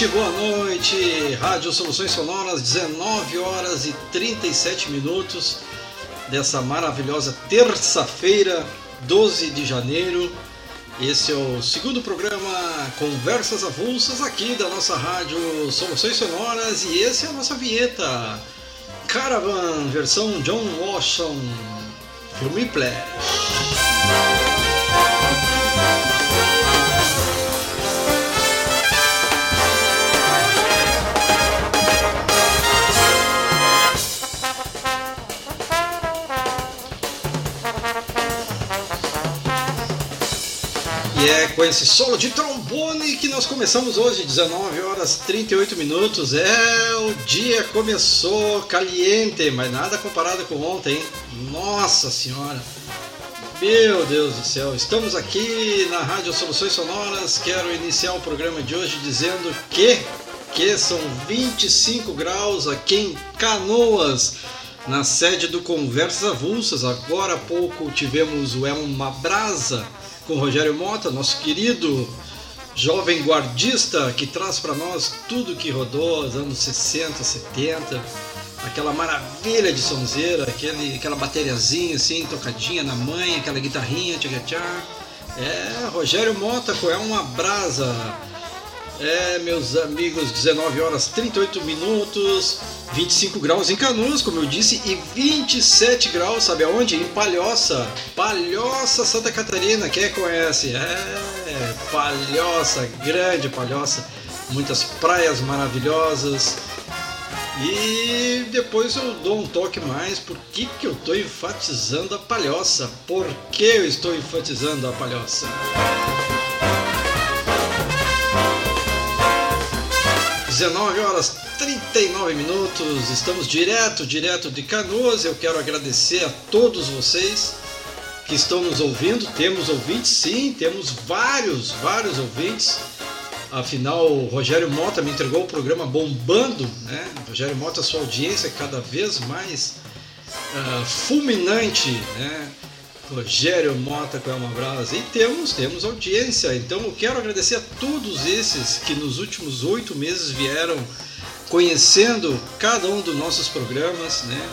noite, boa noite. Rádio Soluções Sonoras, 19 horas e 37 minutos dessa maravilhosa terça-feira, 12 de janeiro. Esse é o segundo programa Conversas Avulsas aqui da nossa rádio Soluções Sonoras e esse é a nossa vinheta Caravan, versão John Washington, filme Play. E é com esse solo de trombone que nós começamos hoje, 19 horas 38 minutos. É, o dia começou caliente, mas nada comparado com ontem, hein? Nossa Senhora! Meu Deus do céu, estamos aqui na Rádio Soluções Sonoras. Quero iniciar o programa de hoje dizendo que, que são 25 graus aqui em Canoas, na sede do Conversas Avulsas. Agora há pouco tivemos o Elma Brasa com Rogério Mota, nosso querido jovem guardista que traz para nós tudo que rodou nos anos 60, 70, aquela maravilha de sonzeira, aquele, aquela bateriazinha assim, tocadinha na mãe, aquela guitarrinha, tchá, tchá. É, Rogério Mota É uma Brasa. É, meus amigos, 19 horas 38 minutos, 25 graus em Canoas, como eu disse, e 27 graus, sabe aonde? Em Palhoça. Palhoça, Santa Catarina, quem conhece? É, Palhoça, grande Palhoça, muitas praias maravilhosas. E depois eu dou um toque mais por que, que eu estou enfatizando a palhoça. Por que eu estou enfatizando a palhoça? 19 horas 39 minutos, estamos direto, direto de Canoas. Eu quero agradecer a todos vocês que estão nos ouvindo. Temos ouvintes, sim, temos vários, vários ouvintes. Afinal, o Rogério Mota me entregou o programa bombando, né? Rogério Mota, sua audiência é cada vez mais uh, fulminante, né? Rogério Mota com Elma Brasa. E temos, temos audiência. Então eu quero agradecer a todos esses que nos últimos oito meses vieram conhecendo cada um dos nossos programas, né?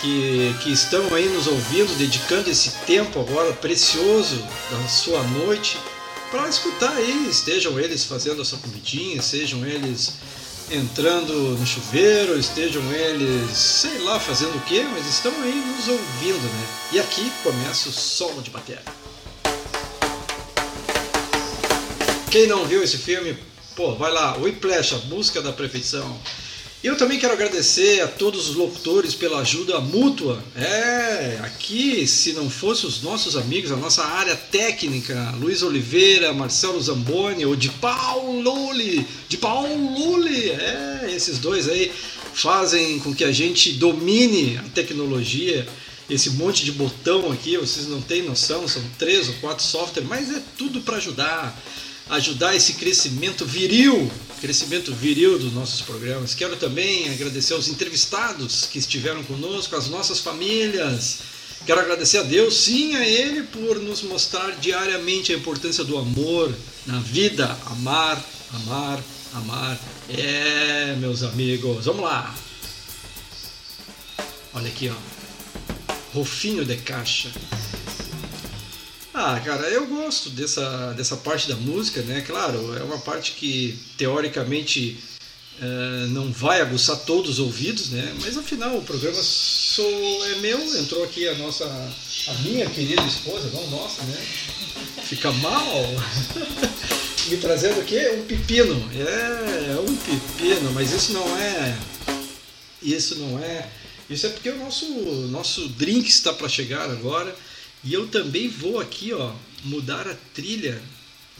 Que, que estão aí nos ouvindo, dedicando esse tempo agora precioso da sua noite para escutar aí, estejam eles fazendo a sua comidinha, sejam eles entrando no chuveiro, estejam eles, sei lá, fazendo o que, mas estão aí nos ouvindo, né? E aqui começa o solo de bateria. Quem não viu esse filme, pô, vai lá, Whiplash, a busca da perfeição. Eu também quero agradecer a todos os locutores pela ajuda mútua. É, aqui, se não fossem os nossos amigos, a nossa área técnica, Luiz Oliveira, Marcelo Zamboni, ou de Paululi, de Paululi, é, esses dois aí fazem com que a gente domine a tecnologia. Esse monte de botão aqui, vocês não têm noção, são três ou quatro softwares, mas é tudo para ajudar ajudar esse crescimento viril, crescimento viril dos nossos programas. Quero também agradecer aos entrevistados que estiveram conosco, as nossas famílias. Quero agradecer a Deus, sim, a Ele, por nos mostrar diariamente a importância do amor na vida. Amar, amar, amar. É, meus amigos, vamos lá. Olha aqui, ó. Rofinho de caixa. Ah, cara, eu gosto dessa, dessa parte da música, né? Claro, é uma parte que teoricamente uh, não vai aguçar todos os ouvidos, né? Mas afinal o programa sou, é meu, entrou aqui a nossa, a minha querida esposa, não nossa, né? Fica mal. Me trazendo aqui um pepino. É, é um pepino, mas isso não é. Isso não é. Isso é porque o nosso, nosso drink está para chegar agora. E eu também vou aqui, ó, mudar a trilha,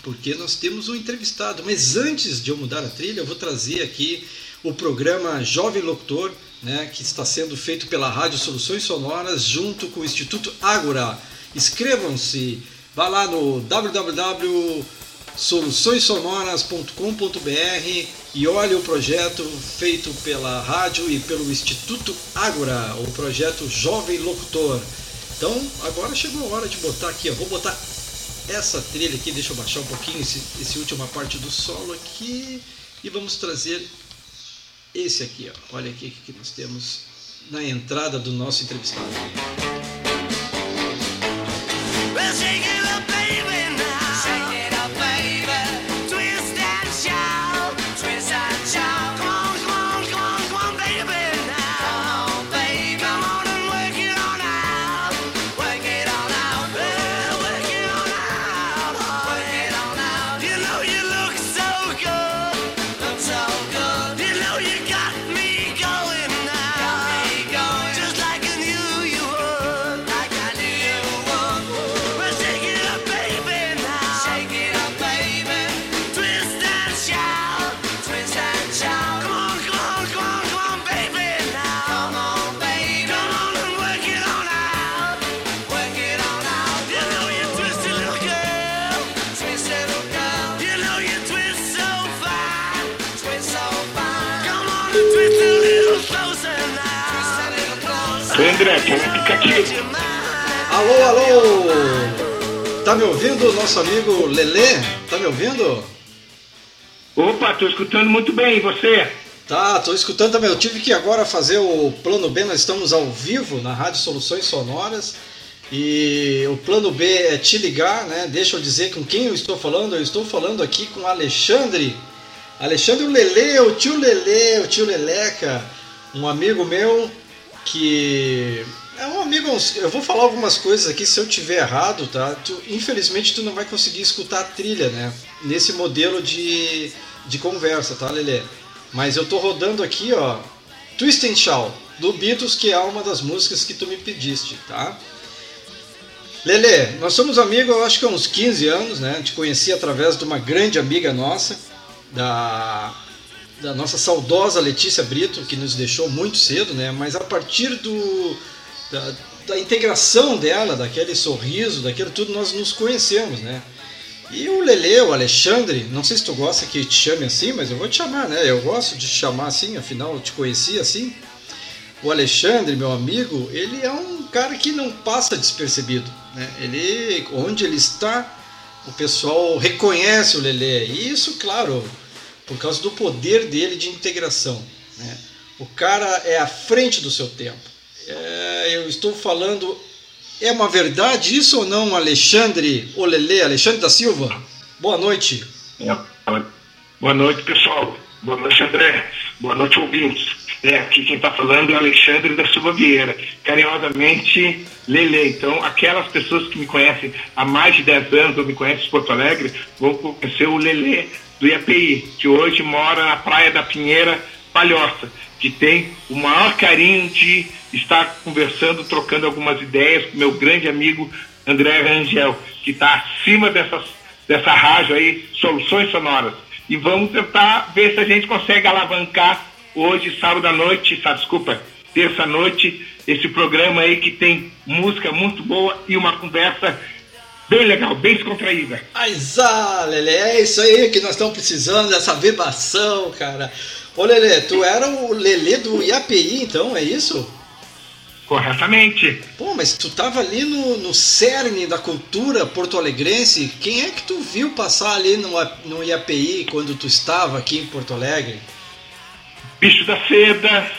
porque nós temos um entrevistado. Mas antes de eu mudar a trilha, eu vou trazer aqui o programa Jovem Locutor, né, que está sendo feito pela Rádio Soluções Sonoras junto com o Instituto Ágora. Inscrevam-se, vá lá no www.soluçõessonoras.com.br e olhe o projeto feito pela rádio e pelo Instituto Ágora, o projeto Jovem Locutor. Então agora chegou a hora de botar aqui, ó. vou botar essa trilha aqui, deixa eu baixar um pouquinho esse, esse última parte do solo aqui E vamos trazer esse aqui, ó. olha aqui que nós temos na entrada do nosso entrevistado. André, Alô! Tá me ouvindo, nosso amigo Lelê? Tá me ouvindo? Opa, tô escutando muito bem, e você? Tá, tô escutando também. Eu tive que agora fazer o plano B, nós estamos ao vivo na Rádio Soluções Sonoras. E o plano B é te ligar, né? Deixa eu dizer com quem eu estou falando. Eu estou falando aqui com Alexandre. Alexandre o Lelê, o tio Lelê, o tio Leleca, um amigo meu que é um amigo. Eu vou falar algumas coisas aqui. Se eu tiver errado, tá? Tu, infelizmente tu não vai conseguir escutar a trilha, né? Nesse modelo de, de conversa, tá, Lele? Mas eu tô rodando aqui, ó, Twist and Shout do Beatles, que é uma das músicas que tu me pediste, tá? Lele, nós somos amigos, eu acho que há uns 15 anos, né? Te conheci através de uma grande amiga nossa, da da nossa saudosa Letícia Brito, que nos deixou muito cedo, né? Mas a partir do, da, da integração dela, daquele sorriso, daquilo tudo, nós nos conhecemos, né? E o Lele, o Alexandre, não sei se tu gosta que te chame assim, mas eu vou te chamar, né? Eu gosto de te chamar assim, afinal eu te conheci assim. O Alexandre, meu amigo, ele é um cara que não passa despercebido, né? Ele, onde ele está, o pessoal reconhece o Lele. E isso, claro, por causa do poder dele de integração. Né? O cara é à frente do seu tempo. É, eu estou falando. É uma verdade isso ou não, Alexandre Olele, Alexandre da Silva? Boa noite. Boa noite, pessoal. Boa noite, André. Boa noite, ouvintes. É, aqui quem está falando é Alexandre da Silva Vieira, carinhosamente Lele. Então, aquelas pessoas que me conhecem há mais de 10 anos ou me conhecem em Porto Alegre vão conhecer o Lele do IAPI, que hoje mora na Praia da Pinheira, Palhoça, que tem o maior carinho de estar conversando, trocando algumas ideias com meu grande amigo André Rangel, que está acima dessas, dessa rádio aí, Soluções Sonoras. E vamos tentar ver se a gente consegue alavancar hoje, sábado à noite, sabe, desculpa, terça-noite, esse programa aí que tem música muito boa e uma conversa Bem legal, bem descontraída. Aizá, Lele, é isso aí que nós estamos precisando, dessa vibração, cara. Ô, Lele, tu era o Lele do IAPI, então, é isso? Corretamente. Pô, mas tu tava ali no, no cerne da cultura porto-alegrense. Quem é que tu viu passar ali no, no IAPI quando tu estava aqui em Porto Alegre? Bicho da Seda,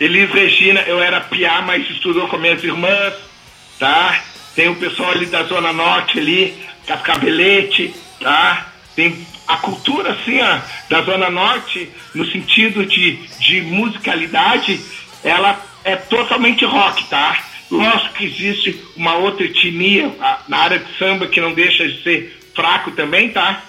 Elis Regina, eu era piá, mas estudou com minhas irmãs, tá? Tem o pessoal ali da Zona Norte ali, Cascabelete, tá? Tem a cultura assim, ó, da Zona Norte, no sentido de, de musicalidade, ela é totalmente rock, tá? Lógico que existe uma outra etnia na área de samba que não deixa de ser fraco também, tá?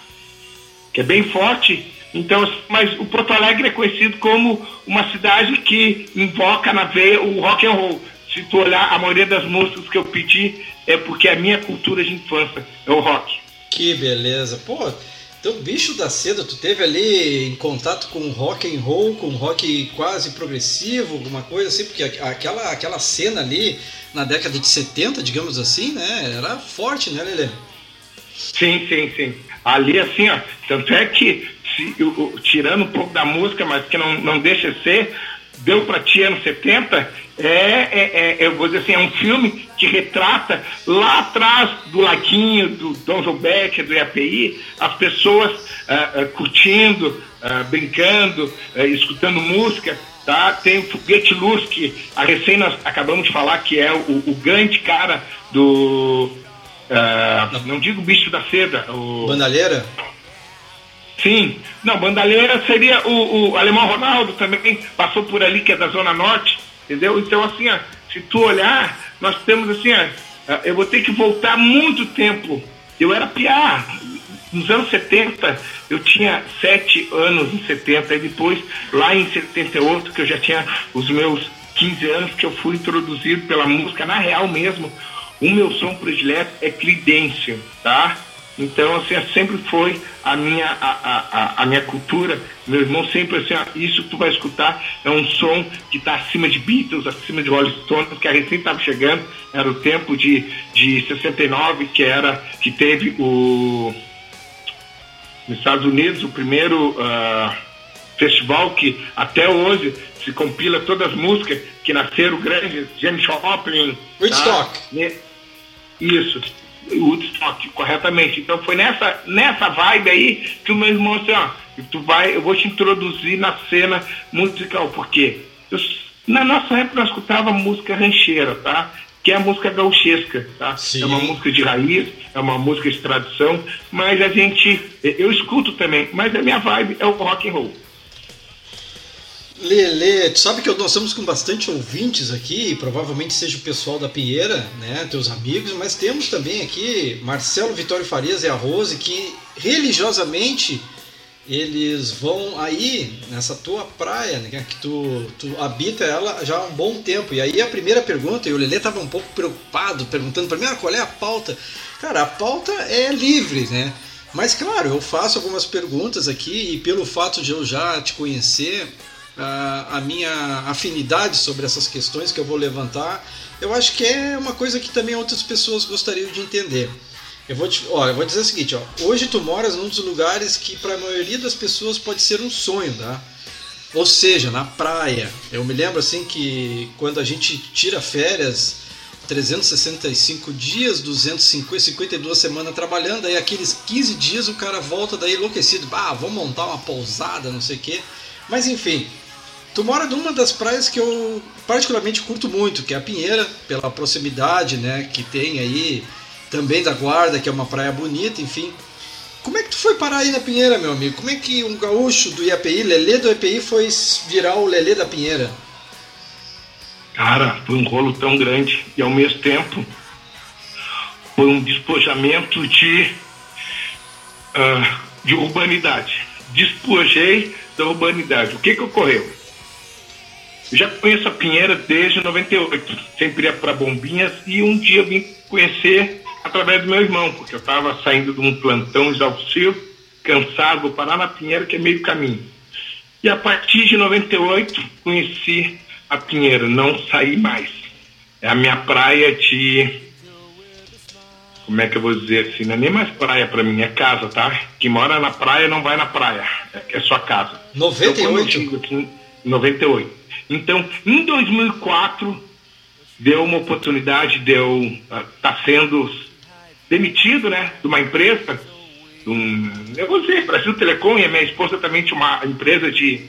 Que é bem forte. Então, mas o Porto Alegre é conhecido como uma cidade que invoca na veia o rock and roll. Se tu olhar a maioria das músicas que eu pedi, é porque a minha cultura de infância é o rock. Que beleza. Pô, então bicho da seda, tu teve ali em contato com rock and roll, com rock quase progressivo, alguma coisa assim, porque aquela, aquela cena ali na década de 70, digamos assim, né, era forte, né, Lelê? Sim, sim, sim. Ali assim, ó, tanto é que se, eu, tirando um pouco da música, mas que não, não deixa de ser, deu para ti anos 70 é, é, é, eu vou dizer assim, é um filme que retrata lá atrás do laguinho, do Dom João Becker, do IAPI, as pessoas uh, uh, curtindo, uh, brincando, escutando música. Tá? Tem o Foguete Luz, que a recém nós acabamos de falar que é o, o grande cara do. não digo bicho da seda. O... Bandalheira? Sim. Não, Bandalheira seria o, o Alemão Ronaldo também, passou por ali, que é da Zona Norte, entendeu? Então, assim, ó, se tu olhar, nós temos assim, ó, eu vou ter que voltar muito tempo. Eu era piá. Nos anos 70, eu tinha sete anos em 70, e depois, lá em 78, que eu já tinha os meus 15 anos, que eu fui introduzido pela música, na real mesmo, o meu som predileto é Credência, tá? Então, assim, sempre foi a minha, a, a, a minha cultura. Meu irmão sempre assim, ó, isso que tu vai escutar é um som que está acima de Beatles, acima de Rolling Stones, que a recém estava chegando, era o tempo de, de 69, que era, que teve o nos Estados Unidos, o primeiro uh, festival que até hoje se compila todas as músicas que nasceram grandes, James Joplin. Woodstock. Tá? Isso. Woodstock, corretamente. Então foi nessa, nessa vibe aí que o meu irmão disse, ó, tu vai, eu vou te introduzir na cena musical, porque eu, na nossa época nós escutava música rancheira, tá? Que é a música gauchesca, tá? Sim. É uma música de raiz, é uma música de tradição, mas a gente, eu escuto também, mas a minha vibe é o rock and roll. Lele, sabe que nós estamos com bastante ouvintes aqui, provavelmente seja o pessoal da Pinheira, né, teus amigos, mas temos também aqui Marcelo Vitório Farias e a Rose, que religiosamente eles vão aí nessa tua praia, né, que tu, tu habita ela já há um bom tempo. E aí a primeira pergunta, e o Lele estava um pouco preocupado, perguntando para mim, ah, qual é a pauta? Cara, a pauta é livre, né? Mas claro, eu faço algumas perguntas aqui e pelo fato de eu já te conhecer, a, minha afinidade sobre essas questões que eu vou levantar, eu acho que é uma coisa que também outras pessoas gostariam de entender. Eu vou, te, ó, eu vou dizer o seguinte, ó, hoje tu moras num dos lugares que para a maioria das pessoas pode ser um sonho, tá? Ou seja, na praia. Eu me lembro assim que quando a gente tira férias, 365 dias, 252 semanas trabalhando, aí aqueles 15 dias o cara volta daí enlouquecido, ah, vou montar uma pousada, não sei o quê. Mas enfim, Tu mora numa das praias que eu particularmente curto muito, que é a Pinheira, pela proximidade, né, que tem aí, também da Guarda, que é uma praia bonita, enfim. Como é que tu foi parar aí na Pinheira, meu amigo? Como é que um gaúcho do IAPI, Lelê do IAPI, foi virar o Lelê da Pinheira? Cara, foi um rolo tão grande e ao mesmo tempo foi um despojamento de, uh, de urbanidade. Despojei da urbanidade. O que que ocorreu? Já conheço a Pinheira desde 98, sempre ia para Bombinhas e um dia vim conhecer através do meu irmão, porque eu estava saindo de um plantão exaustivo, cansado, vou parar na Pinheira, que é meio caminho. E a partir de 98 conheci a Pinheira, não saí mais. É a minha praia de. Como é que eu vou dizer assim? Não é nem mais praia para mim, é casa, tá? Quem mora na praia não vai na praia, é, sua casa. 98? Então, aqui, 98. Então, em 2004, deu uma oportunidade de eu estar uh, tá sendo demitido né, de uma empresa, de um, eu vou dizer, Brasil Telecom, e a minha esposa também tinha uma empresa de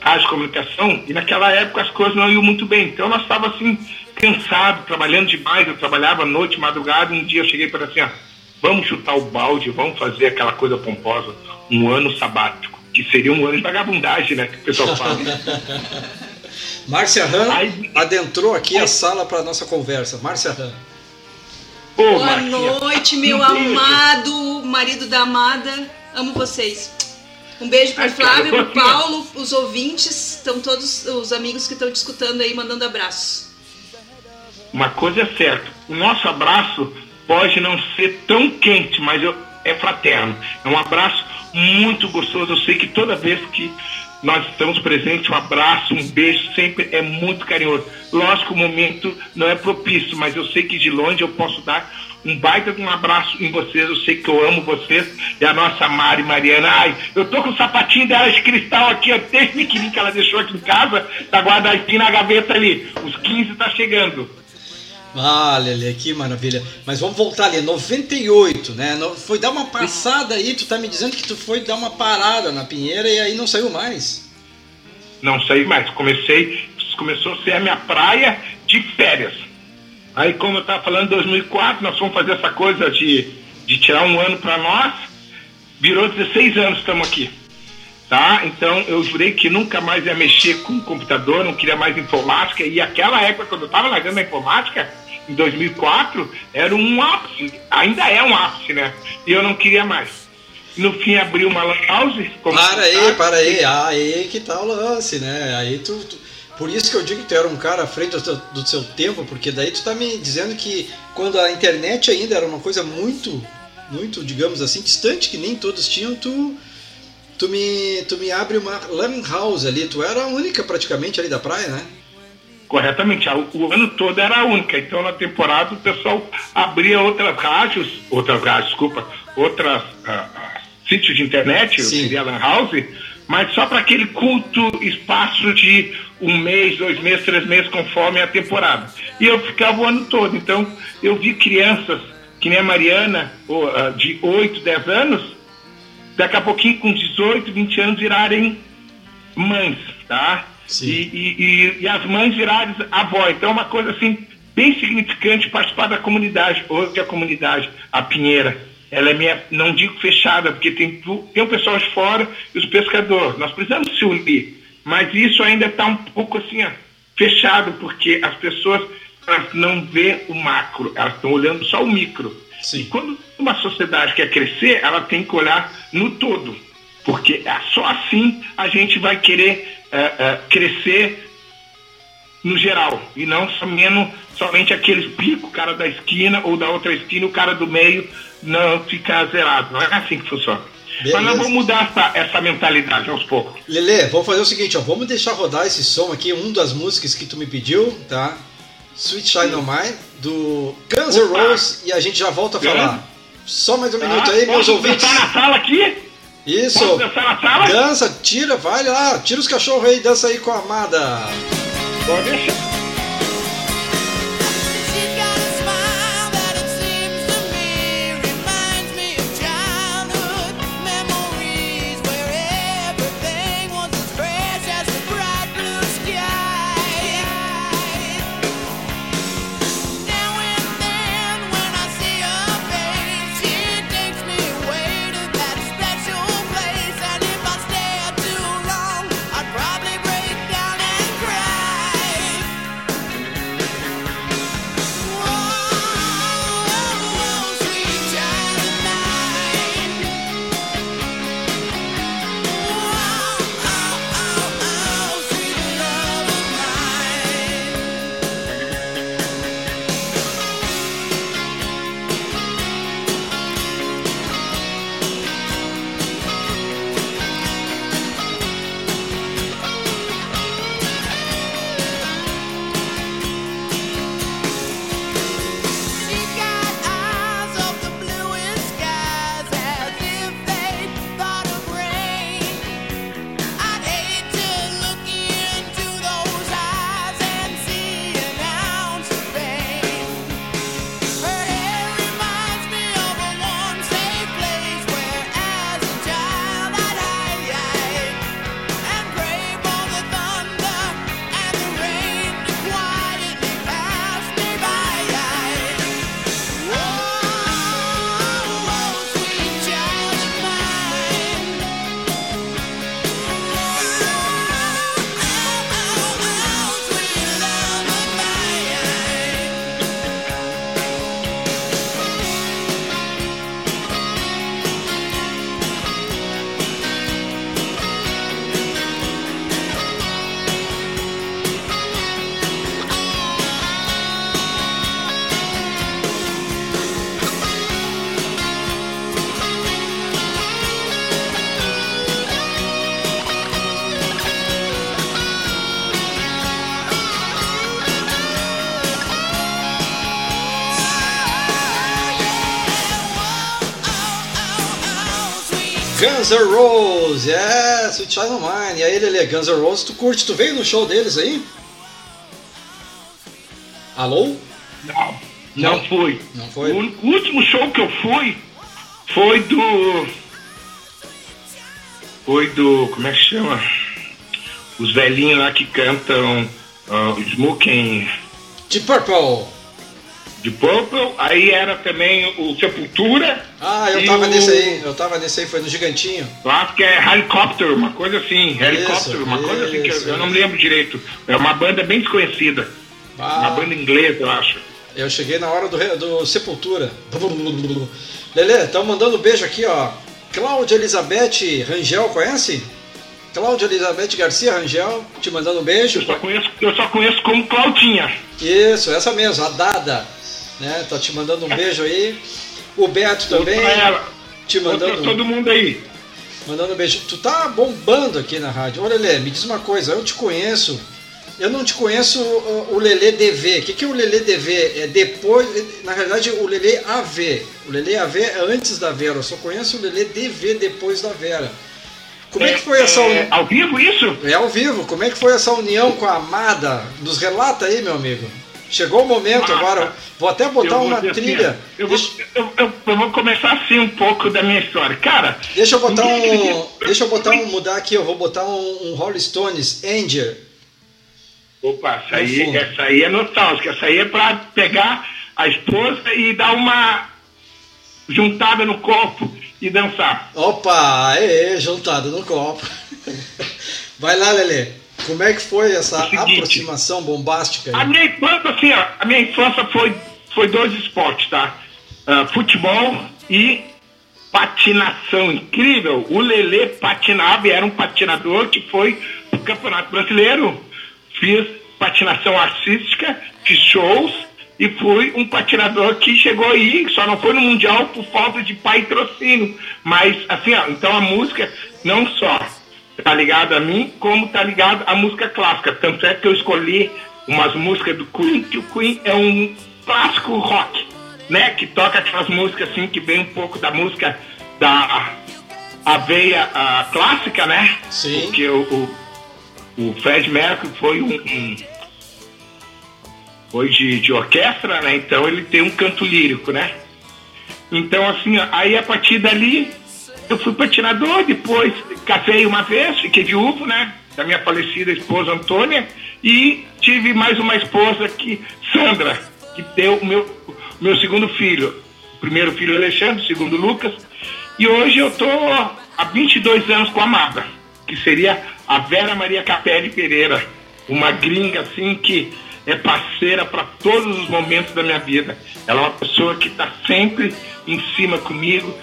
rádio comunicação, e naquela época as coisas não iam muito bem. Então nós estávamos assim, cansados, trabalhando demais, eu trabalhava noite, madrugada, um dia eu cheguei para assim, ah, vamos chutar o balde, vamos fazer aquela coisa pomposa, um ano sabático que seria um ano de vagabundagem, né? Que o pessoal fala. Márcia Han Aí, adentrou aqui a sala para nossa conversa. Márcia Han. Boa noite, meu um amado marido da amada. Amo vocês. Um beijo para Flávio, para Paulo, os ouvintes, estão todos os amigos que estão te escutando aí, mandando abraços. Uma coisa é certa, o nosso abraço pode não ser tão quente, mas eu, é fraterno. É um abraço muito gostoso. Eu sei que toda vez que nós estamos presentes, um abraço, um beijo sempre é muito carinhoso. Lógico, o momento não é propício, mas eu sei que de longe eu posso dar Um baita de um abraço em vocês. Eu sei que eu amo vocês. E a nossa Mari Mariana. Ai, eu tô com o sapatinho dela de cristal aqui, ó, desde que ela deixou aqui em casa. Tá guardadinho na gaveta ali. Os 15 tá chegando. Ah, Lele, que maravilha. Mas vamos voltar ali, 98, né? Foi dar uma passada aí, tu tá me dizendo que tu foi dar uma parada na Pinheira e aí não saiu mais. Não saí mais. Comecei, começou a ser a minha praia de férias. Aí, como eu estava falando, em 2004, nós fomos fazer essa coisa de, de tirar um ano para nós. Virou 16 anos estamos aqui. Tá? Então, eu jurei que nunca mais ia mexer com computador, não queria mais informática. E aquela época, quando eu estava largando a informática, em 2004, era um ápice. Ainda é um ápice, né? E eu não queria mais. No fim, abriu uma lan house. Para aí, para aí. Aí que tá o lance, né? Aí tu, tu por isso que eu digo que tu era um cara à frente do, do seu tempo, porque daí tu tá me dizendo que quando a internet ainda era uma coisa muito, muito, digamos assim, distante, que nem todos tinham, tu, tu, me, tu me abre uma lan house ali. Tu era a única praticamente ali da praia, né? Corretamente, o ano todo era a única. Então na temporada o pessoal abria outras rádios, outras rádios, desculpa, outras uh, sítios de internet, seria lan house, mas só para aquele culto espaço de um mês, dois meses, três meses, conforme a temporada. E eu ficava o ano todo. Então, eu vi crianças, que nem a Mariana, ah, de 8, 10 anos, daqui a pouquinho, com 18, 20 anos, virarem mães, tá? E, e, e, as mães virarem avó. Então, é uma coisa assim, bem significante participar da comunidade. Hoje, a comunidade, a Pinheira, ela é minha, não digo fechada, porque tem, tem o pessoal de fora e os pescadores. Nós precisamos se unir. Mas isso ainda está um pouco assim, ó, fechado, porque as pessoas não vê o macro, elas estão olhando só o micro. Sim. E quando uma sociedade quer crescer, ela tem que olhar no todo, porque é só assim a gente vai querer crescer no geral, e não somente, somente aqueles picos, o cara da esquina ou da outra esquina, o cara do meio não fica zerado. Não é assim que funciona. Beleza. Mas nós vamos mudar essa, essa mentalidade aos poucos. Lele, vamos fazer o seguinte, ó, vamos deixar rodar esse som aqui, um das músicas que tu me pediu, tá? Sweet Shine On Mine, do Guns N' Roses, e a gente já volta a falar. Só mais um tá. minuto aí, meus ouvintes. na sala aqui? Isso. Posso na sala? Dança, tira, vai lá, tira os cachorros aí, dança aí com a amada. Pode deixar. Guns N' Roses, é, Sweet Child of Mine. E aí, Lele, Guns N' Roses, tu curte? Tu veio no show deles aí? Alô? Não, não, não fui. Não foi? O, último show que eu fui foi do. Foi do. Como é que chama? Os velhinhos lá que cantam uh, Smoking. De Purple de Purple, aí era também o Sepultura. Ah, eu tava o... nesse aí, eu tava nesse aí, foi no Gigantinho. Eu acho que é Helicopter, uma coisa assim, Helicopter, uma isso, coisa assim que eu, eu, não me lembro direito. É uma banda bem desconhecida. Ah. Uma banda inglesa, eu acho. Eu cheguei na hora do, do Sepultura. Lele, estão mandando um beijo aqui, ó. Cláudia Elizabeth Rangel, conhece? Cláudia Elizabeth Garcia Rangel, te mandando um beijo. Eu só conheço, eu só conheço como Claudinha. Isso, essa mesmo, a Dada né? Tá te mandando um beijo aí. O Beto também. Te mandando. todo mundo aí. Mandando um beijo. Tu tá bombando aqui na rádio. Olha, Lelê, me diz uma coisa, eu te conheço. Eu não te conheço o Lelê DV. O que, que é o Lelê DV? É depois. Na realidade, o Lelê AV. O Lelê AV é antes da Vera. Eu só conheço o Lelê DV depois da Vera. Como é, é que foi essa união? É ao vivo isso? É ao vivo. Como é que foi essa união com a Amada? Nos relata aí, meu amigo. Chegou o momento agora. Vou até botar uma trilha. Assim, eu, vou, eu, eu, eu, vou começar assim um pouco da minha história. Cara. Deixa eu botar um. Deixa eu botar um. Mudar aqui, eu vou botar um, um Rolling Stones Angel. Opa, essa aí, essa aí é nostálgica. Essa aí é pra pegar a esposa e dar uma juntada no copo e dançar. Opa, é, juntada no copo. Vai lá, Lelê. Como é que foi essa seguinte, aproximação bombástica? Aí? A minha infância, assim, ó, a minha infância foi, foi dois esportes, tá? Uh, futebol e patinação. Incrível! O Lelê patinava e era um patinador que foi pro Campeonato Brasileiro. Fiz patinação artística, fiz shows e fui um patinador que chegou aí, só não foi no Mundial por falta de patrocínio. Mas, assim, ó, então a música não só tá ligado a mim, como tá ligado à música clássica. Tanto é que eu escolhi umas músicas do Queen, que o Queen é um clássico rock, né? Que toca aquelas músicas assim que vem um pouco da música da a veia a clássica, né? Sim. Porque o, o, o Fred Mercury foi um, um foi de, de orquestra, né? Então ele tem um canto lírico, né? Então assim, aí a partir dali eu fui patinador, depois casei uma vez, fiquei viúvo, né? Da minha falecida esposa Antônia, e tive mais uma esposa que, Sandra, que deu o meu, meu segundo filho. O primeiro filho Alexandre, o segundo Lucas. E hoje eu tô há 22 anos com a Amada, que seria a Vera Maria Capelli Pereira, uma gringa assim que é parceira para todos os momentos da minha vida. Ela é uma pessoa que está sempre em cima comigo,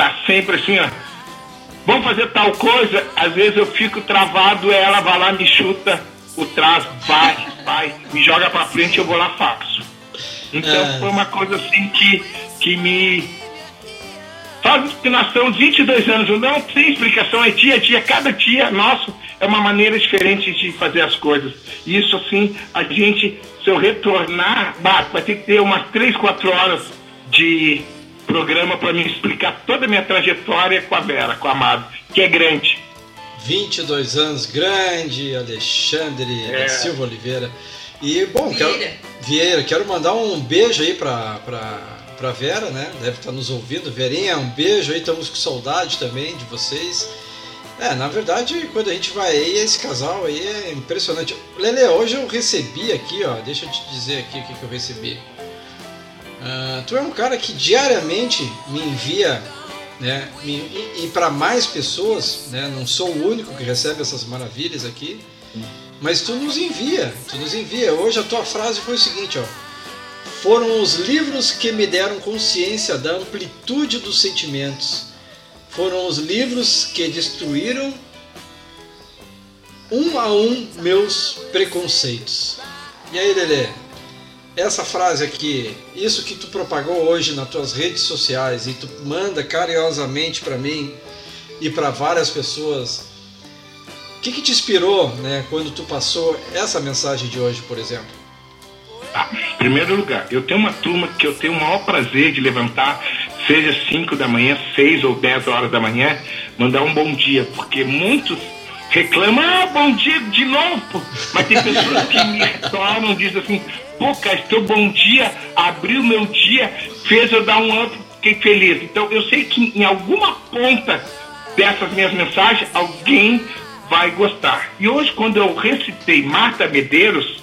tá sempre assim, ó. Vamos fazer tal coisa, às vezes eu fico travado, ela vai lá, me chuta o trás, vai, vai, me joga pra frente eu vou lá faço. Então é. foi uma coisa assim que, que me faz explanação 22 anos, não tem explicação, é dia a dia, cada dia nosso é uma maneira diferente de fazer as coisas. Isso assim, a gente, se eu retornar, vai ter que ter umas 3, 4 horas de programa para me explicar toda a minha trajetória com a Vera, com a Amado, que é grande. 22 anos, grande Alexandre é. Silva Oliveira. E, bom, Vieira. quero, Vieira, quero mandar um beijo aí para pra Vera, né? Deve estar nos ouvindo. Verinha, um beijo aí, estamos com saudade também de vocês. É, na verdade, quando a gente vai aí, esse casal aí é impressionante. Lele, hoje eu recebi aqui, ó, deixa eu te dizer aqui o que, que eu recebi. Uh, tu é um cara que diariamente me envia, né, me, e, e para mais pessoas, né, não sou o único que recebe essas maravilhas aqui, mas tu nos envia, tu nos envia. Hoje a tua frase foi o seguinte, ó. Foram os livros que me deram consciência da amplitude dos sentimentos. Foram os livros que destruíram um a um meus preconceitos. E aí, Lelê? Essa frase aqui, isso que tu propagou hoje nas tuas redes sociais e tu manda carinhosamente para mim e para várias pessoas, o que, que te inspirou, né, quando tu passou essa mensagem de hoje, por exemplo? Ah, em primeiro lugar, eu tenho uma turma que eu tenho o maior prazer de levantar seja 5 da manhã, 6 ou 10 horas da manhã, mandar um bom dia, porque muitos reclamam, ah, bom dia de novo. Mas tem pessoas que me retornam, dizem assim, pô, cara, teu bom dia abriu meu dia, fez eu dar um up, fiquei feliz. Então eu sei que em alguma ponta dessas minhas mensagens, alguém vai gostar. E hoje, quando eu recitei Marta Medeiros,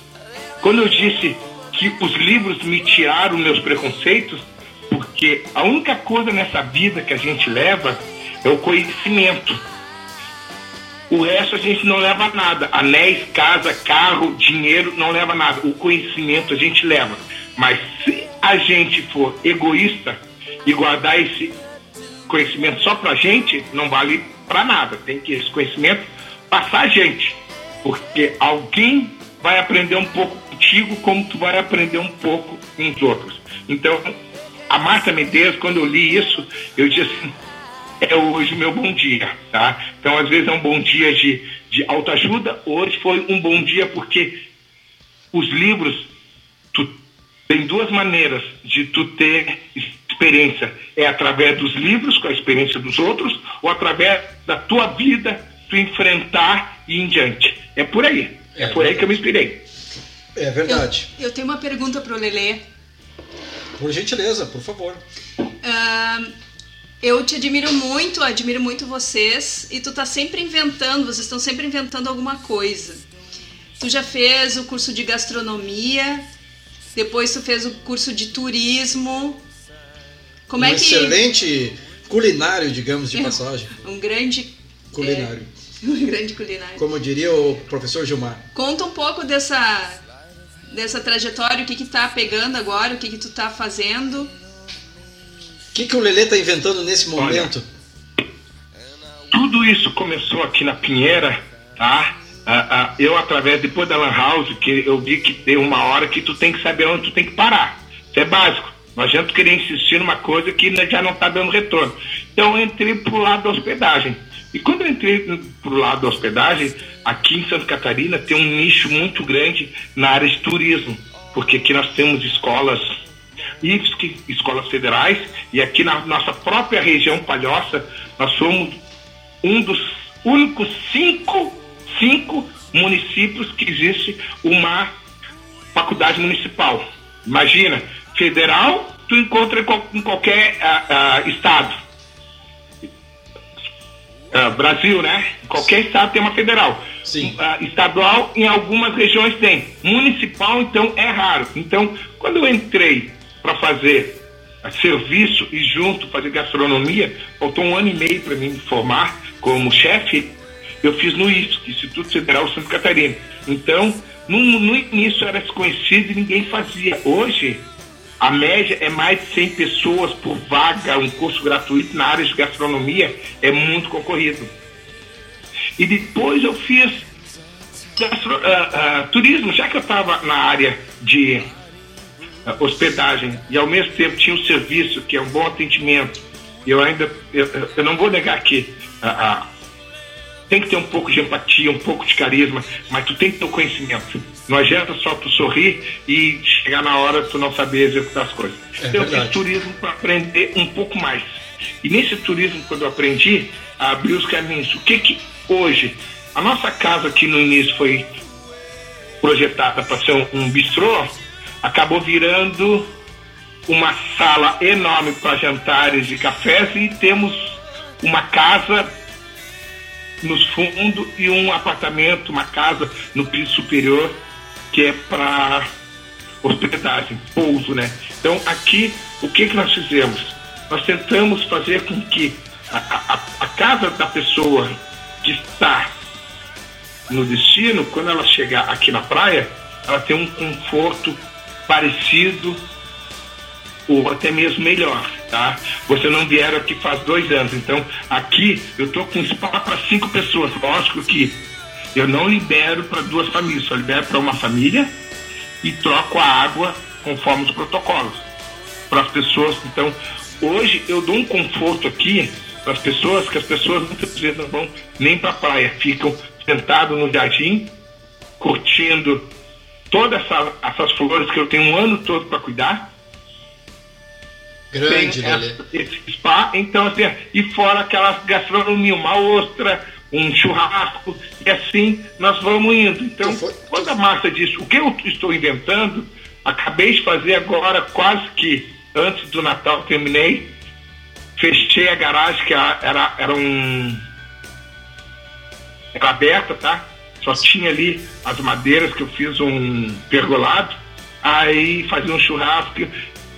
quando eu disse que os livros me tiraram meus preconceitos, porque a única coisa nessa vida que a gente leva é o conhecimento. O resto a gente não leva nada. Anéis, casa, carro, dinheiro, não leva nada. O conhecimento a gente leva. Mas se a gente for egoísta e guardar esse conhecimento só pra gente, não vale para nada. Tem que esse conhecimento passar a gente. Porque alguém vai aprender um pouco contigo como tu vai aprender um pouco com os outros. Então, a Marta Medeiros, quando eu li isso, eu disse assim, é hoje o meu bom dia, tá? Então, às vezes é um bom dia de, de autoajuda, hoje foi um bom dia porque os livros, tu tem duas maneiras de tu ter experiência. É através dos livros, com a experiência dos outros, ou através da tua vida, tu enfrentar e ir em diante. É por aí. É, é por aí que eu me inspirei. É verdade. Eu, eu tenho uma pergunta para o Lelê. Por gentileza, por favor. Uh, eu te admiro muito, admiro muito vocês e tu tá sempre inventando, vocês estão sempre inventando alguma coisa. Tu já fez o curso de gastronomia, depois tu fez o curso de turismo. Como um é que excelente culinário, digamos de passagem. Um grande culinário. É, um grande culinário. Como diria o professor Gilmar. Conta um pouco dessa dessa trajetória, o que que tá pegando agora, o que que tu tá fazendo? O que que o Lelê tá inventando nesse momento? Olha, tudo isso começou aqui na Pinheira, tá? Ah, ah, eu através depois da Lan House, que eu vi que tem uma hora que tu tem que saber onde tu tem que parar. Isso é básico. Não adianta querer insistir numa coisa que já não está dando retorno. Então eu entrei pro lado da hospedagem. E quando eu entrei pro lado da hospedagem, aqui em Santa Catarina tem um nicho muito grande na área de turismo, porque aqui nós temos escolas IFSC, escolas federais, e aqui na nossa própria região Palhoça, nós somos um dos únicos cinco, cinco municípios que existe uma faculdade municipal. Imagina, federal, tu encontra em qualquer uh, uh, estado Uh, Brasil, né? Qualquer estado tem uma federal. Sim. Estadual, em algumas regiões tem. Municipal, então, é raro. Então, quando eu entrei para fazer serviço e junto fazer gastronomia, faltou um ano e meio para me formar como chefe, eu fiz no ISO, Instituto Federal Santa Catarina. Então, no, no início era desconhecido e ninguém fazia. Hoje, a média é mais de 100 pessoas por vaga, um curso gratuito na área de gastronomia é muito concorrido. E depois eu fiz gastro, uh, uh, turismo, já que eu estava na área de hospedagem e ao mesmo tempo tinha um serviço que é um bom atendimento. Eu ainda, eu, eu não vou negar que tem que ter um pouco de empatia, um pouco de carisma, mas tu tem que ter o conhecimento. Não adianta só tu sorrir e chegar na hora tu não saber executar as coisas. É então, eu fiz turismo para aprender um pouco mais. E nesse turismo, quando eu aprendi, abri os caminhos. O que que hoje, a nossa casa aqui no início foi projetada para ser um, um bistrô, acabou virando uma sala enorme para jantares e cafés e temos uma casa nos fundos e um apartamento, uma casa no piso superior que é para hospedagem, pouso, né? Então aqui o que que nós fizemos? Nós tentamos fazer com que a, a, a casa da pessoa que está no destino, quando ela chegar aqui na praia, ela tem um conforto parecido ou até mesmo melhor, tá? Você não vieram aqui faz dois anos, então aqui eu tô com spa para cinco pessoas. Lógico que eu não libero para duas famílias, só libero para uma família e troco a água conforme os protocolos para as pessoas. Então, hoje eu dou um conforto aqui para as pessoas que as pessoas muitas vezes não vão nem para a praia, ficam sentados no jardim, curtindo todas essa, essas flores que eu tenho um ano todo para cuidar Grande, tem esse spa, então assim, e fora aquela gastronomia, uma ostra, um churrasco, e assim nós vamos indo. Então, foi, quando a massa disso, o que eu estou inventando, acabei de fazer agora, quase que antes do Natal terminei, fechei a garagem, que era, era um. Era aberta, tá? Só tinha ali as madeiras que eu fiz um pergolado. Aí fazia um churrasco,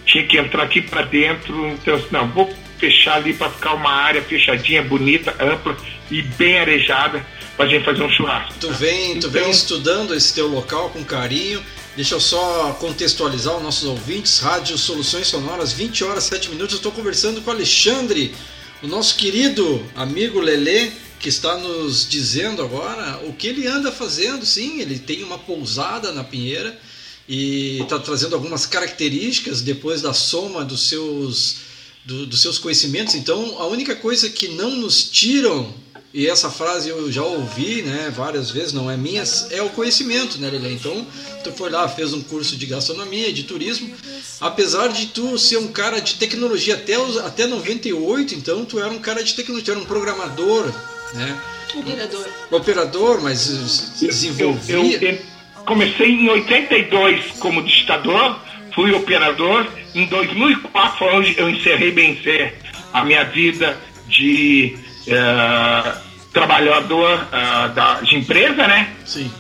tinha que entrar aqui para dentro. Então, não, vou fechar ali para ficar uma área fechadinha, bonita, ampla e bem arejada para a gente fazer um churrasco. Tu vem, tu então, vem estudando esse teu local com carinho. Deixa eu só contextualizar os nossos ouvintes. Rádio Soluções Sonoras, 20 horas 7 minutos. Eu estou conversando com o Alexandre, o nosso querido amigo Lelê, que está nos dizendo agora o que ele anda fazendo. Sim, ele tem uma pousada na Pinheira e está trazendo algumas características depois da soma dos seus, do, dos seus conhecimentos. Então, a única coisa que não nos tiram e essa frase eu já ouvi né, várias vezes, não é minha, é o conhecimento, né, Lelê? Então, tu foi lá, fez um curso de gastronomia, de turismo. Apesar de tu ser um cara de tecnologia até, os, até 98, então tu era um cara de tecnologia, tu era um programador, né? Operador. Operador, mas desenvolvia. Eu, eu, eu comecei em 82 como digitador, fui operador. Em 2004 foi onde eu encerrei bem ser a minha vida de é, trabalhador uh, da, de empresa, né? Sim.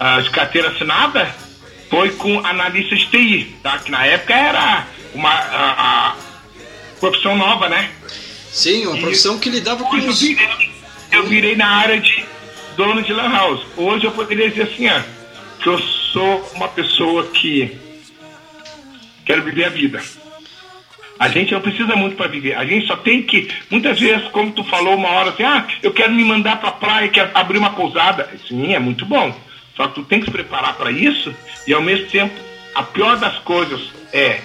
Uh, de carteira assinada, foi com analista de TI, tá? Que na época era uma a, a profissão nova, né? Sim, uma profissão que lidava com virei, eu virei na área de dono de lan house. Hoje eu poderia dizer assim, ó, que eu sou uma pessoa que quero viver a vida. A gente não precisa muito para viver. A gente só tem que, muitas vezes, como tu falou uma hora assim, ah, eu quero me mandar para a praia, quero abrir uma pousada. Sim, é muito bom. Só que tu tem que se preparar para isso e, ao mesmo tempo, a pior das coisas é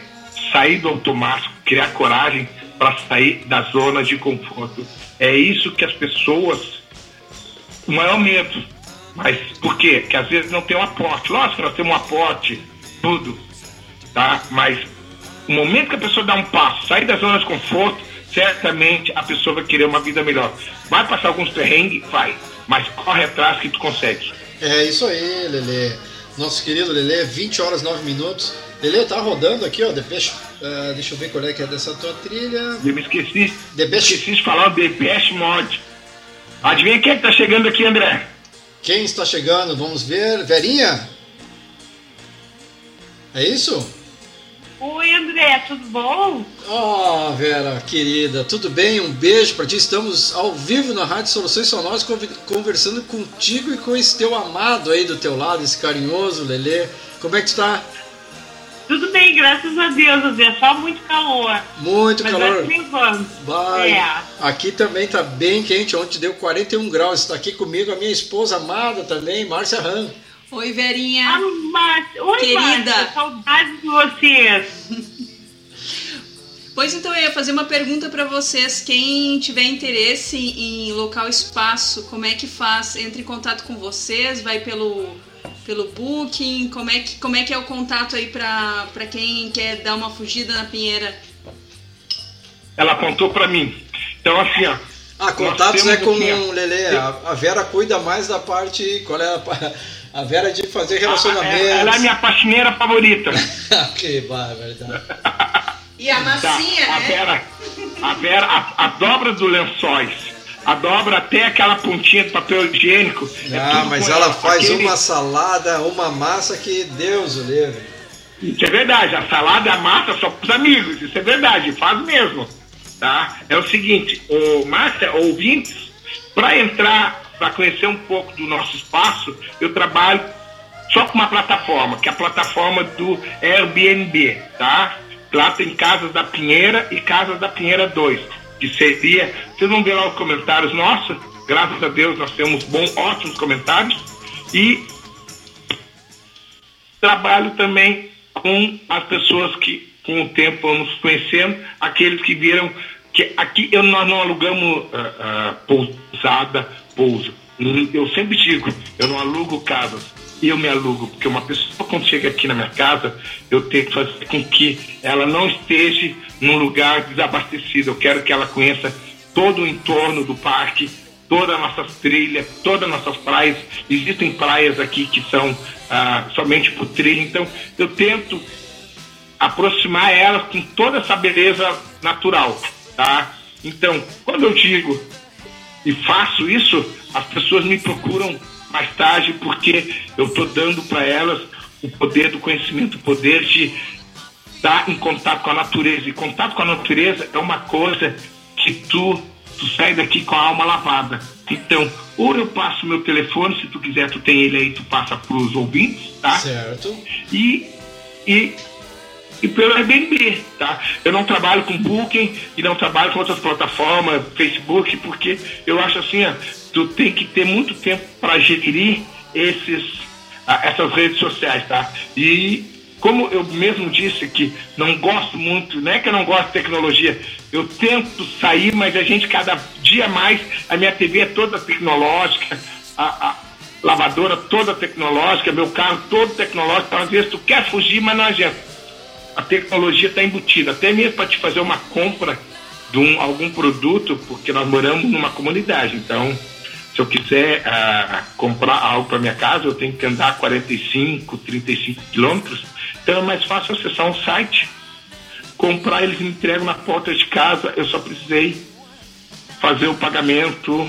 sair do automático, criar coragem para sair da zona de conforto. É isso que as pessoas, o maior medo. Mas por quê? Porque às vezes não tem um aporte. Lógico nós temos um aporte, tudo, tá? Mas o momento que a pessoa dá um passo, sair da zona de conforto, certamente a pessoa vai querer uma vida melhor. Vai passar alguns perrengues? Vai. Mas corre atrás que tu consegue. É isso aí, Lele. Nosso querido Lele, 20 horas 9 minutos. Lele, tá rodando aqui, ó, Depeche, uh, deixa eu ver qual é que é dessa tua trilha. Eu me esqueci. Depeche... Esqueci de falar o Depeche Mod. Adivinha quem é que tá chegando aqui, André? Quem está chegando? Vamos ver. Verinha? É isso? Oi, André, tudo bom? Oh, Vera, querida, tudo bem? Um beijo para ti. Estamos ao vivo na Rádio Soluções Sonoras conversando contigo e com esse teu amado aí do teu lado, esse carinhoso Lelê. Como é que tu tá? Tudo bem, graças a Deus, André. Só muito calor. Muito Mas calor. Vai. É. Aqui também tá bem quente. Ontem deu 41 graus. Está aqui comigo a minha esposa amada também, Márcia Ram. Oi, Verinha. Ah, Márcia. Oi, Querida. Márcia. Saudades de vocês. Pois então eu ia fazer uma pergunta para vocês. Quem tiver interesse em local espaço, como é que faz? Entra em contato com vocês, vai pelo pelo booking, como é que como é que é o contato aí para quem quer dar uma fugida na Pinheira? Ela apontou para mim. Então assim, ó, ah, contatos é com o Lele. A, a Vera cuida mais da parte. Qual é a a Vera de fazer relacionamento. Ela é a minha faxineira favorita. que verdade. E a massinha, tá. a né? Vera, a Vera, a, a, dobra do lençóis, a dobra até aquela pontinha de papel higiênico. É ah, mas ela, ela faz aquele... uma salada, uma massa que Deus o livre. Isso é verdade, a salada a massa só para os amigos, isso é verdade, faz mesmo. Tá? É o seguinte, o Márcia, ouvintes, para entrar para conhecer um pouco do nosso espaço, eu trabalho só com uma plataforma, que é a plataforma do Airbnb, tá? Lá tem Casas da Pinheira e Casas da Pinheira 2, que seria, vocês vão ver lá os comentários. Nossos, graças a Deus nós temos bons, ótimos comentários, e trabalho também com as pessoas que com o tempo vão nos conhecendo, aqueles que viram que aqui eu, nós não alugamos uh, uh, pousada, pouso. Eu sempre digo, eu não alugo casas, eu me alugo, porque uma pessoa quando chega aqui na minha casa, eu tenho que fazer com que ela não esteja num lugar desabastecido. Eu quero que ela conheça todo o entorno do parque, todas as nossas trilhas, todas as nossas praias. Existem praias aqui que são ah, somente por trilha, então eu tento aproximar elas com toda essa beleza natural, tá? Então, quando eu digo e faço isso, as pessoas me procuram mais tarde porque eu estou dando para elas o poder do conhecimento, o poder de estar em contato com a natureza. E contato com a natureza é uma coisa que tu tu sai daqui com a alma lavada. Então, ou eu passo meu telefone, se tu quiser, tu tem ele aí, tu passa para os ouvintes, tá? Certo. E, e, e pelo Airbnb, tá? Eu não trabalho com Booking e não trabalho com outras plataformas, Facebook, porque eu acho assim, ó, tu tem que ter muito tempo para gerir esses, essas redes sociais, tá? E como eu mesmo disse que não gosto muito, não é que eu não gosto de tecnologia, eu tento sair, mas a gente cada dia mais, a minha TV é toda tecnológica, a, a lavadora toda tecnológica, meu carro todo tecnológico, então às vezes tu quer fugir, mas não adianta. A tecnologia está embutida, até mesmo para te fazer uma compra de um, algum produto, porque nós moramos numa comunidade, então se eu quiser uh, comprar algo para minha casa, eu tenho que andar 45, 35 quilômetros então é mais fácil acessar um site, comprar, eles me entregam na porta de casa, eu só precisei fazer o pagamento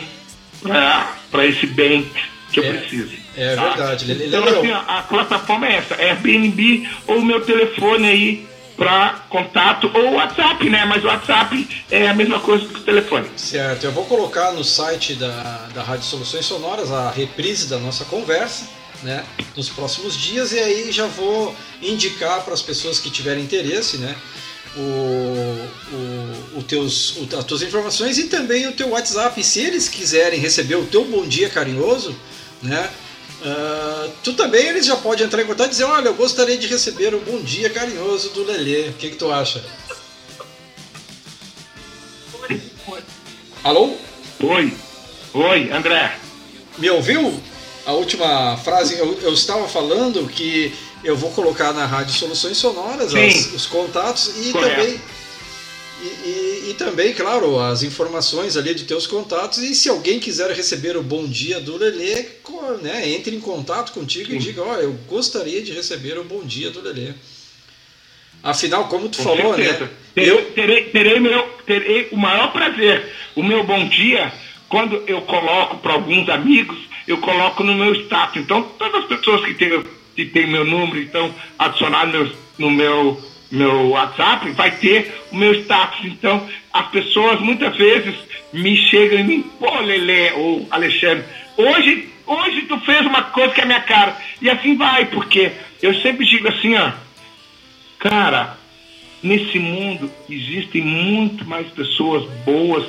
para esse bem que eu é, preciso. É tá? verdade. Então, assim, a, a, plataforma é essa, é Airbnb ou o meu telefone aí para contato ou WhatsApp, né? Mas o WhatsApp é a mesma coisa que o telefone. Certo, eu vou colocar no site da, da Rádio Soluções Sonoras a reprise da nossa conversa né, nos próximos dias e aí já vou indicar para as pessoas que tiverem interesse, né, o, o, o teus, o, as tuas informações e também o teu WhatsApp. Se eles quiserem receber o teu bom dia carinhoso, né, uh, tu também eles já podem entrar em contato e dizer, olha, eu gostaria de receber o bom dia carinhoso do Lelê. O que, que tu acha? Alô? Oi. Oi, André. Me ouviu? a última frase, eu, eu, estava falando que eu vou colocar na Rádio Soluções Sonoras as, os contatos e Correto. também. E, e, e, também, claro, as informações ali de teus contatos. E se alguém quiser receber o bom dia do Lelê, né, entre em contato contigo Sim. e diga: Olha, eu gostaria de receber o bom dia do Lelê. Afinal, como tu Com falou, né, certeza. né? Eu terei, terei, meu, terei o maior prazer. O meu bom dia, quando eu coloco para alguns amigos, eu coloco no meu status. Então, todas as pessoas que têm, que têm meu número, então, adicionado no meu, meu WhatsApp, vai ter o meu status. Então, as pessoas muitas vezes me chegam e me pô, Lelê ou Alexandre, hoje, hoje tu fez uma coisa que é minha cara. E assim vai, porque eu sempre digo assim, ó, cara, nesse mundo existem muito mais pessoas boas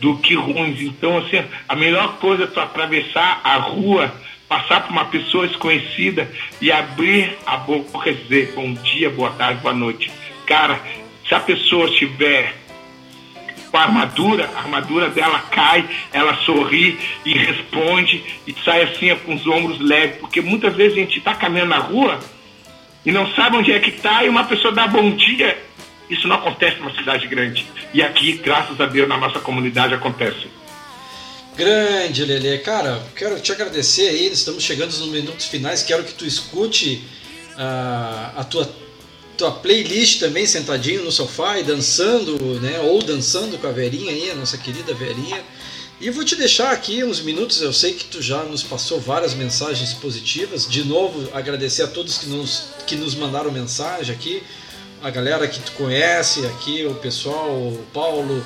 do que ruins. Então, assim, a melhor coisa é tu atravessar a rua, passar por uma pessoa desconhecida e abrir a boca e dizer bom dia, boa tarde, boa noite. Cara, se a pessoa estiver com a armadura, a armadura dela cai, ela sorri e responde e sai assim com os ombros leves, porque muitas vezes a gente está caminhando na rua e não sabe onde é que está e uma pessoa dá bom dia isso não acontece numa cidade grande. E aqui, graças a Deus, na nossa comunidade acontece. Grande, Lele. Cara, quero te agradecer aí. Estamos chegando nos minutos finais. Quero que tu escute uh, a tua, tua playlist também, sentadinho no sofá e dançando, né? Ou dançando com a Verinha aí, a nossa querida Verinha. E vou te deixar aqui uns minutos. Eu sei que tu já nos passou várias mensagens positivas. De novo, agradecer a todos que nos, que nos mandaram mensagem aqui a galera que tu conhece aqui, o pessoal, o Paulo,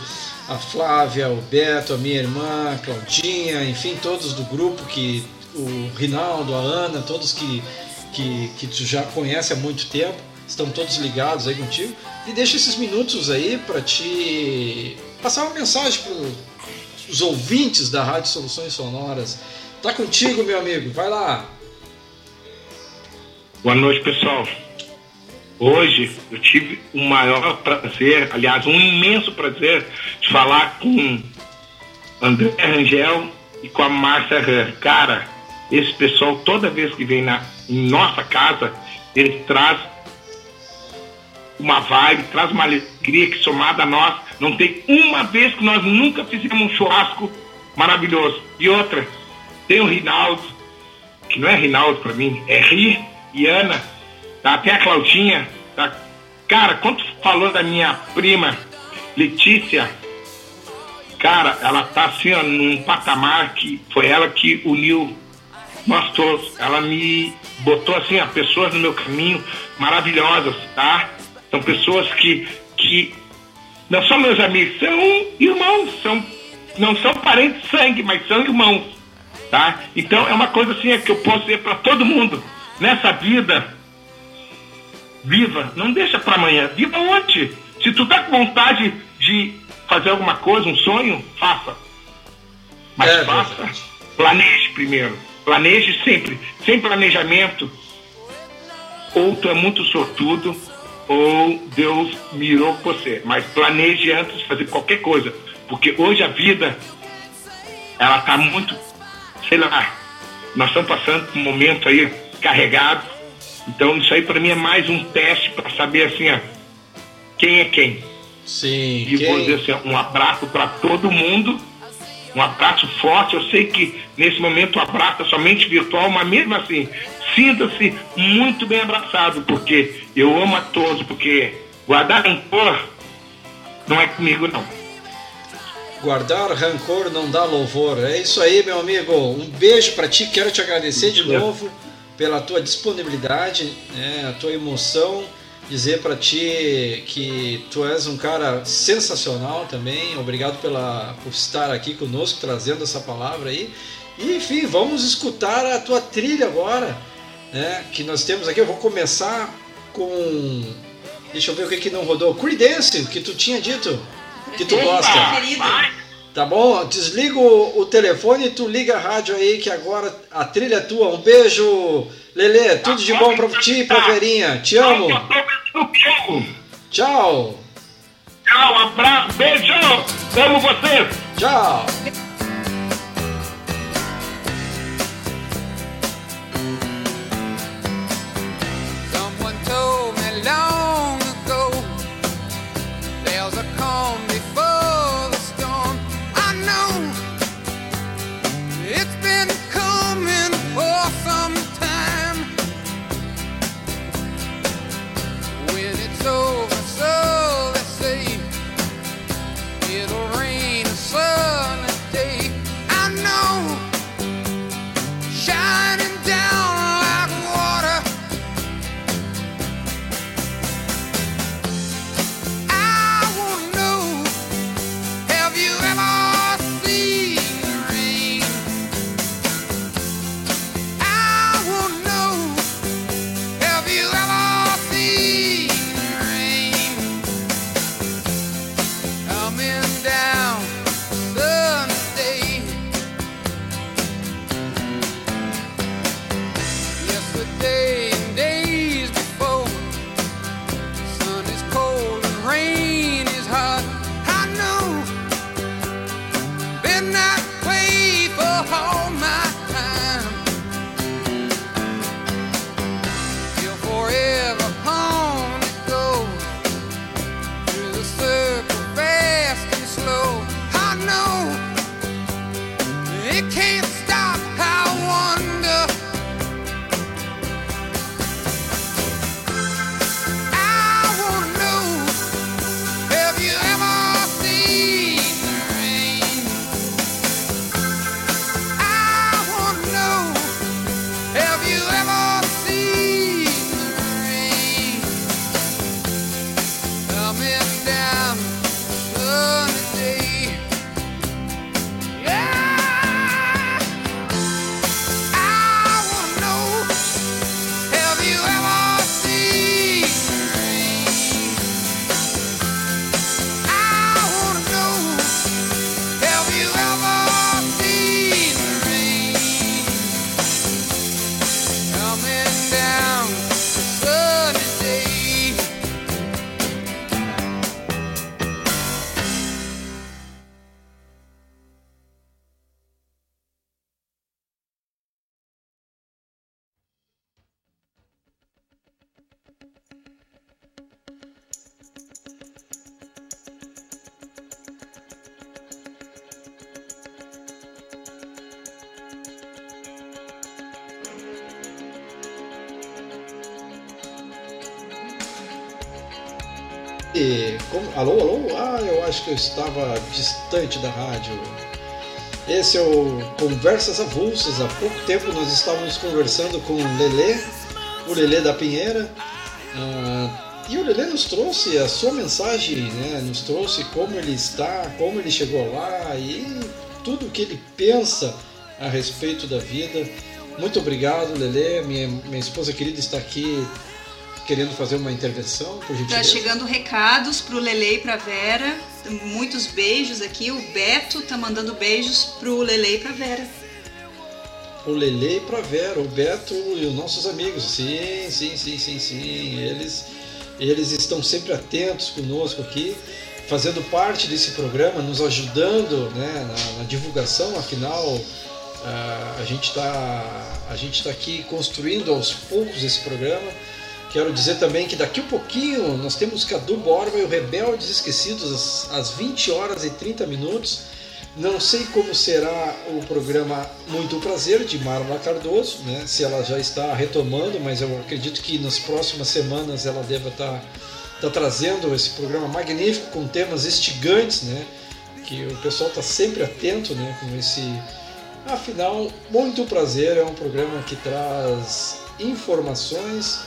a Flávia, o Beto, a minha irmã, a Claudinha, enfim, todos do grupo que o Rinaldo, a Ana, todos que, que, que tu já conhece há muito tempo, estão todos ligados aí contigo. E deixa esses minutos aí para te passar uma mensagem para os ouvintes da Rádio Soluções Sonoras. Tá contigo, meu amigo, vai lá. Boa noite, pessoal. Hoje eu tive o maior prazer, aliás, um imenso prazer de falar com André Rangel e com a Márcia Ran. Cara, esse pessoal, toda vez que vem na em nossa casa, ele traz uma vibe, traz uma alegria que somada a nós, não tem uma vez que nós nunca fizemos um churrasco maravilhoso. E outra, tem o Rinaldo, que não é Rinaldo para mim, é Ri e Ana, tá? até a Claudinha, tá? Cara, quando falou da minha prima Letícia, cara, ela tá assim, ó, num patamar que foi ela que uniu nós todos. Ela me botou assim, ó, pessoas no meu caminho maravilhosas, tá? São pessoas que, que não são meus amigos, são irmãos, são, não são parentes de sangue, mas são irmãos, tá? Então é uma coisa assim é que eu posso dizer para todo mundo nessa vida viva, não deixa para amanhã, viva ontem. Se tu tá com vontade de fazer alguma coisa, um sonho, faça. Mas é, faça, verdade. planeje primeiro. Planeje sempre. Sem planejamento, ou tu é muito sortudo, ou Deus mirou você. Mas planeje antes de fazer qualquer coisa. Porque hoje a vida, ela está muito, sei lá, nós estamos passando por um momento aí carregado. Então isso aí para mim é mais um teste para saber assim, ó, quem é quem. Sim. E quem... vou dizer assim, um abraço para todo mundo. Um abraço forte. Eu sei que nesse momento o abraço é somente virtual, mas mesmo assim, sinta-se muito bem abraçado, porque eu amo a todos, porque guardar rancor não é comigo, não. Guardar rancor não dá louvor. É isso aí, meu amigo. Um beijo para ti. Quero te agradecer de novo pela tua disponibilidade, né, a tua emoção. Dizer para ti que tu és um cara sensacional também. Obrigado pela, por estar aqui conosco, trazendo essa palavra aí. E, enfim, vamos escutar a tua trilha agora né, que nós temos aqui. Eu vou começar com. Deixa eu ver o que, que não rodou. Creedence, que tu tinha dito que tu gosta. Tá bom? Desliga o, o, telefone e tu liga a rádio aí, que agora a trilha é tua. Um beijo, Lele. Tudo de bom pra ti e pra Verinha. Te amo. Tchau. Tchau, abraço, beijo. Amo vocês. Tchau. So como... Alô, alô? Ah, eu acho que eu estava distante da rádio. Esse é o Conversas Avulsas. Há pouco tempo nós estávamos conversando com o Lelê, o Lelê da Pinheira. Ah, e o Lelê nos trouxe a sua mensagem, né? nos trouxe como ele está, como ele chegou lá e tudo o que ele pensa a respeito da vida. Muito obrigado, Lelê. Minha, minha esposa querida está aqui querendo fazer uma intervenção, por gentileza. Está chegando recados para o Lele e para Vera. Muitos beijos aqui. O Beto tá mandando beijos para o Lele e para Vera. O Lele e para Vera, o Beto e os nossos amigos. Sim, sim, sim, sim, sim. Eles, eles estão sempre atentos conosco aqui, fazendo parte desse programa, nos ajudando né, na, na divulgação. Afinal, a gente está a gente está aqui construindo aos poucos esse programa Quero dizer também que daqui a um pouquinho nós temos Cadu Borba e o Rebeldes Esquecidos às 20 horas e 30 minutos. Não sei como será o programa Muito Prazer de Marla Cardoso, né? se ela já está retomando, mas eu acredito que nas próximas semanas ela deva estar, tá, tá trazendo esse programa magnífico com temas instigantes, né? que o pessoal está sempre atento né? com esse. Afinal, Muito Prazer é um programa que traz informações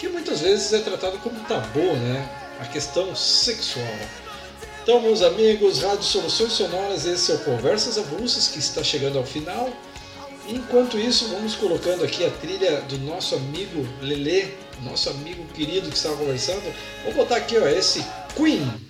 que muitas vezes é tratado como tabu, né? A questão sexual. Então, meus amigos, Rádio Soluções Sonoras, esse é o Conversas Avulsas que está chegando ao final. Enquanto isso, vamos colocando aqui a trilha do nosso amigo Lele, nosso amigo querido que estava conversando. Vou botar aqui, ó, esse Queen.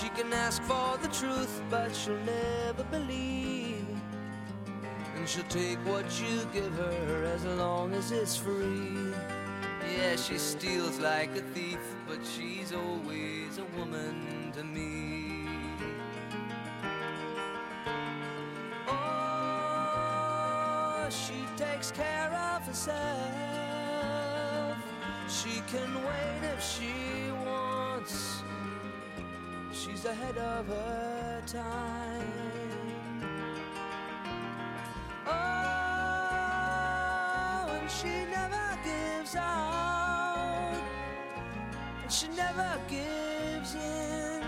She can ask for the truth, but she'll never believe. And she'll take what you give her as long as it's free. Yeah, she steals like a thief, but she's always a woman to me. Oh, she takes care of herself. She can wait if she wants she's ahead of her time. Oh, and she never gives out, and she never gives in.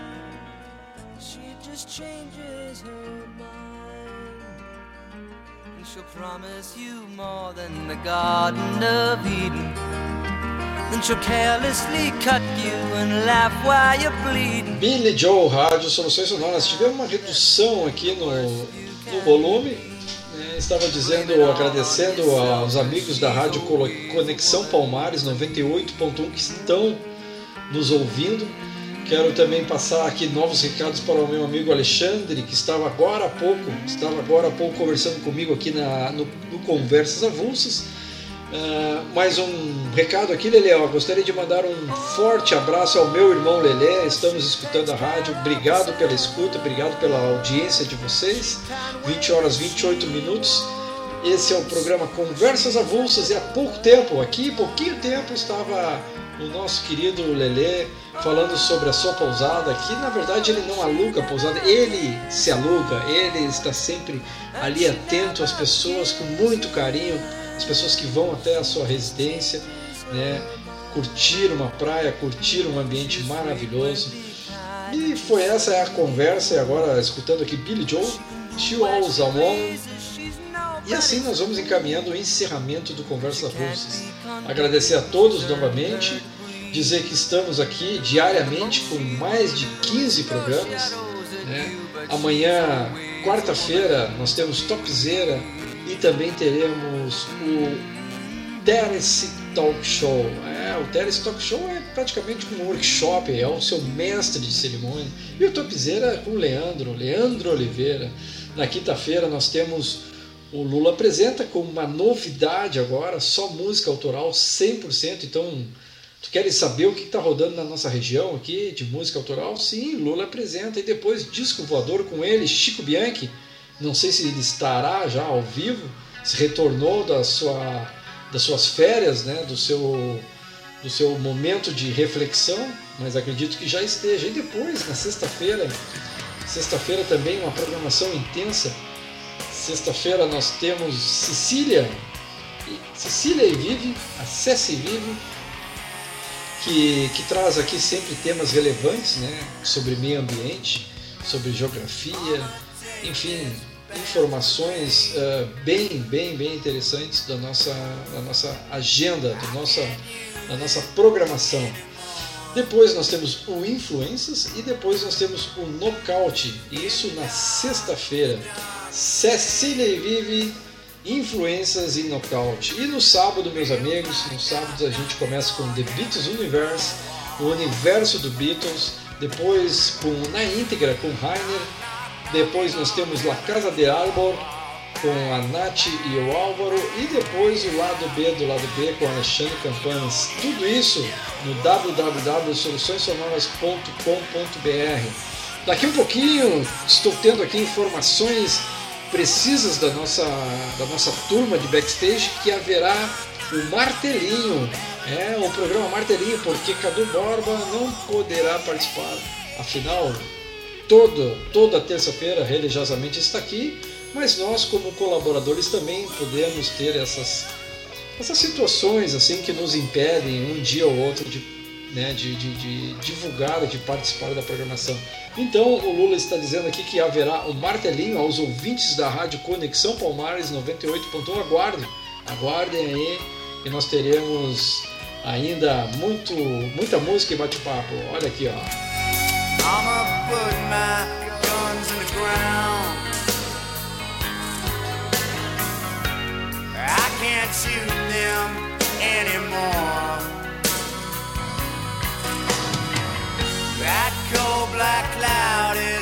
She just changes her mind, and she'll promise you more than the Garden of Eden. Billy Joe, Rádio Soluções Sonoras. Tivemos uma redução aqui no, no volume. Né? Estava dizendo, agradecendo aos amigos da Rádio Conexão Palmares 98.1 que estão nos ouvindo. Quero também passar aqui novos recados para o meu amigo Alexandre, que estava agora há pouco, estava agora há pouco conversando comigo aqui na, no, no Conversas Avulsas. Uh, mais um recado aqui, Lelê. Eu gostaria de mandar um forte abraço ao meu irmão Lelê. Estamos escutando a rádio. Obrigado pela escuta, obrigado pela audiência de vocês. 20 horas 28 minutos. Esse é o programa Conversas Avulsas. E há pouco tempo, aqui, pouquinho tempo, estava o nosso querido Lelê falando sobre a sua pousada. Aqui, na verdade, ele não aluga a pousada, ele se aluga, ele está sempre ali atento às pessoas com muito carinho as pessoas que vão até a sua residência, né, curtir uma praia, curtir um ambiente maravilhoso. E foi essa a conversa, e agora escutando aqui Billy Joe, Hours Alone. E assim nós vamos encaminhando o encerramento do Conversa Russas. Agradecer a todos novamente, dizer que estamos aqui diariamente com mais de 15 programas. Né? Amanhã, quarta-feira, nós temos Topzera e também teremos o Terence Talk Show. É, o Terence Talk Show é praticamente um workshop, é o seu mestre de cerimônia. E o Topzera com o Leandro, Leandro Oliveira. Na quinta-feira nós temos o Lula Apresenta com uma novidade agora, só música autoral 100%. Então, tu queres saber o que está rodando na nossa região aqui de música autoral? Sim, Lula Apresenta. E depois Disco Voador com ele, Chico Bianchi não sei se ele estará já ao vivo, se retornou da sua, das suas férias, né, do, seu, do seu momento de reflexão, mas acredito que já esteja. E depois, na sexta-feira, sexta-feira também uma programação intensa. Sexta-feira nós temos Cecília, Cecília e Vive, a Ceci Vive, que, que traz aqui sempre temas relevantes né, sobre meio ambiente, sobre geografia, enfim, informações uh, bem, bem, bem interessantes da nossa, da nossa agenda, da nossa, da nossa programação. Depois nós temos o Influências e depois nós temos o Nocaute, isso na sexta-feira. Cecília e Vive, Influências e Nocaute. E no sábado, meus amigos, no sábado a gente começa com The Beatles Universe, o universo do Beatles, depois com na íntegra com Rainer depois nós temos La Casa de Arbor com a Nath e o Álvaro. E depois o lado B do lado B com Alexandre Campanhas. Tudo isso no www.soluçõessonoras.com.br. Daqui um pouquinho estou tendo aqui informações precisas da nossa, da nossa turma de backstage que haverá o martelinho. É, o programa Martelinho, porque Cadu Borba não poderá participar. Afinal, todo, toda terça-feira religiosamente está aqui, mas nós como colaboradores também podemos ter essas, essas situações assim que nos impedem um dia ou outro de, né, de, de, de divulgar, de participar da programação. Então o Lula está dizendo aqui que haverá um martelinho aos ouvintes da Rádio Conexão Palmares 98.1. Aguardem, aguardem aí que nós teremos ainda muito, muita música e bate-papo. Olha aqui, ó. I'ma put my guns in the ground. I can't shoot them anymore. That cold black cloud is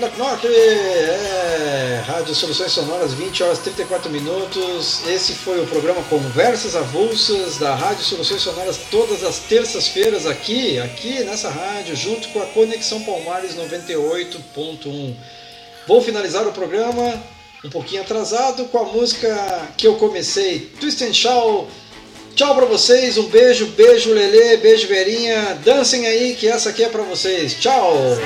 knock, knock. É, Rádio Soluções Sonoras, 20 horas 34 minutos. Esse foi o programa Conversas Avulsas da Rádio Soluções Sonoras, todas as terças-feiras aqui, aqui nessa rádio, junto com a Conexão Palmares 98.1. Vou finalizar o programa um pouquinho atrasado com a música que eu comecei, Twist and Shout. Tchau pra vocês, um beijo, beijo Lele, beijo Verinha. Dancem aí que essa aqui é pra vocês. Tchau.